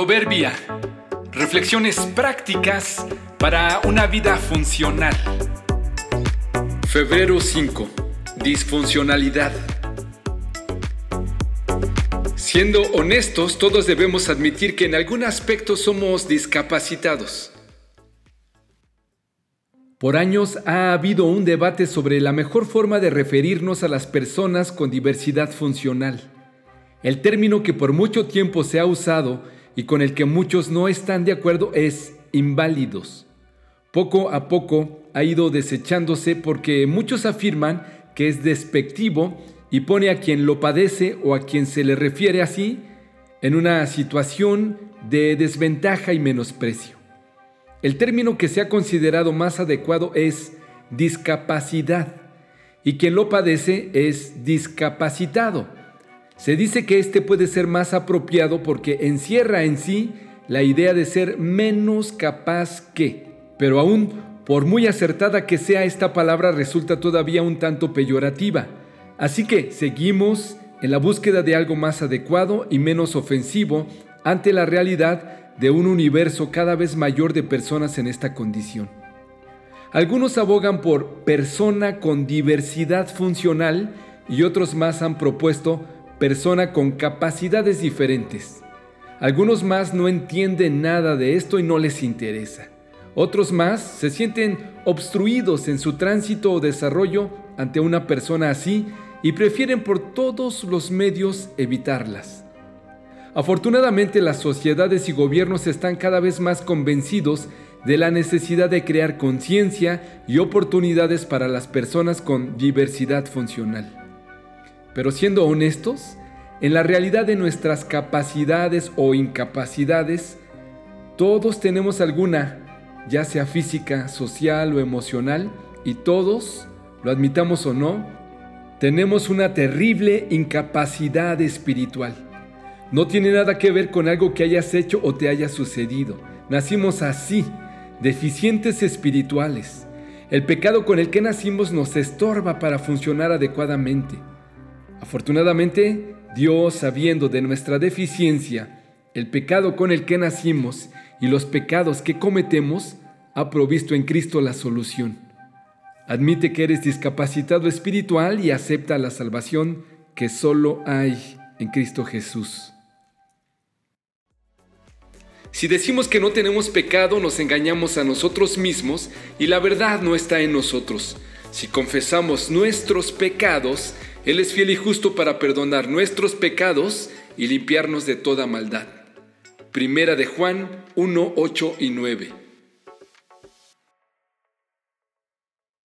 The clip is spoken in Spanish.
Proverbia. Reflexiones prácticas para una vida funcional. Febrero 5. Disfuncionalidad. Siendo honestos, todos debemos admitir que en algún aspecto somos discapacitados. Por años ha habido un debate sobre la mejor forma de referirnos a las personas con diversidad funcional. El término que por mucho tiempo se ha usado y con el que muchos no están de acuerdo es inválidos. Poco a poco ha ido desechándose porque muchos afirman que es despectivo y pone a quien lo padece o a quien se le refiere así en una situación de desventaja y menosprecio. El término que se ha considerado más adecuado es discapacidad y quien lo padece es discapacitado se dice que este puede ser más apropiado porque encierra en sí la idea de ser menos capaz que, pero aún por muy acertada que sea esta palabra resulta todavía un tanto peyorativa. Así que seguimos en la búsqueda de algo más adecuado y menos ofensivo ante la realidad de un universo cada vez mayor de personas en esta condición. Algunos abogan por persona con diversidad funcional y otros más han propuesto persona con capacidades diferentes. Algunos más no entienden nada de esto y no les interesa. Otros más se sienten obstruidos en su tránsito o desarrollo ante una persona así y prefieren por todos los medios evitarlas. Afortunadamente las sociedades y gobiernos están cada vez más convencidos de la necesidad de crear conciencia y oportunidades para las personas con diversidad funcional. Pero siendo honestos, en la realidad de nuestras capacidades o incapacidades, todos tenemos alguna, ya sea física, social o emocional, y todos, lo admitamos o no, tenemos una terrible incapacidad espiritual. No tiene nada que ver con algo que hayas hecho o te haya sucedido. Nacimos así, deficientes espirituales. El pecado con el que nacimos nos estorba para funcionar adecuadamente. Afortunadamente, Dios, sabiendo de nuestra deficiencia, el pecado con el que nacimos y los pecados que cometemos, ha provisto en Cristo la solución. Admite que eres discapacitado espiritual y acepta la salvación que solo hay en Cristo Jesús. Si decimos que no tenemos pecado, nos engañamos a nosotros mismos y la verdad no está en nosotros. Si confesamos nuestros pecados, Él es fiel y justo para perdonar nuestros pecados y limpiarnos de toda maldad. Primera de Juan 1, 8 y 9.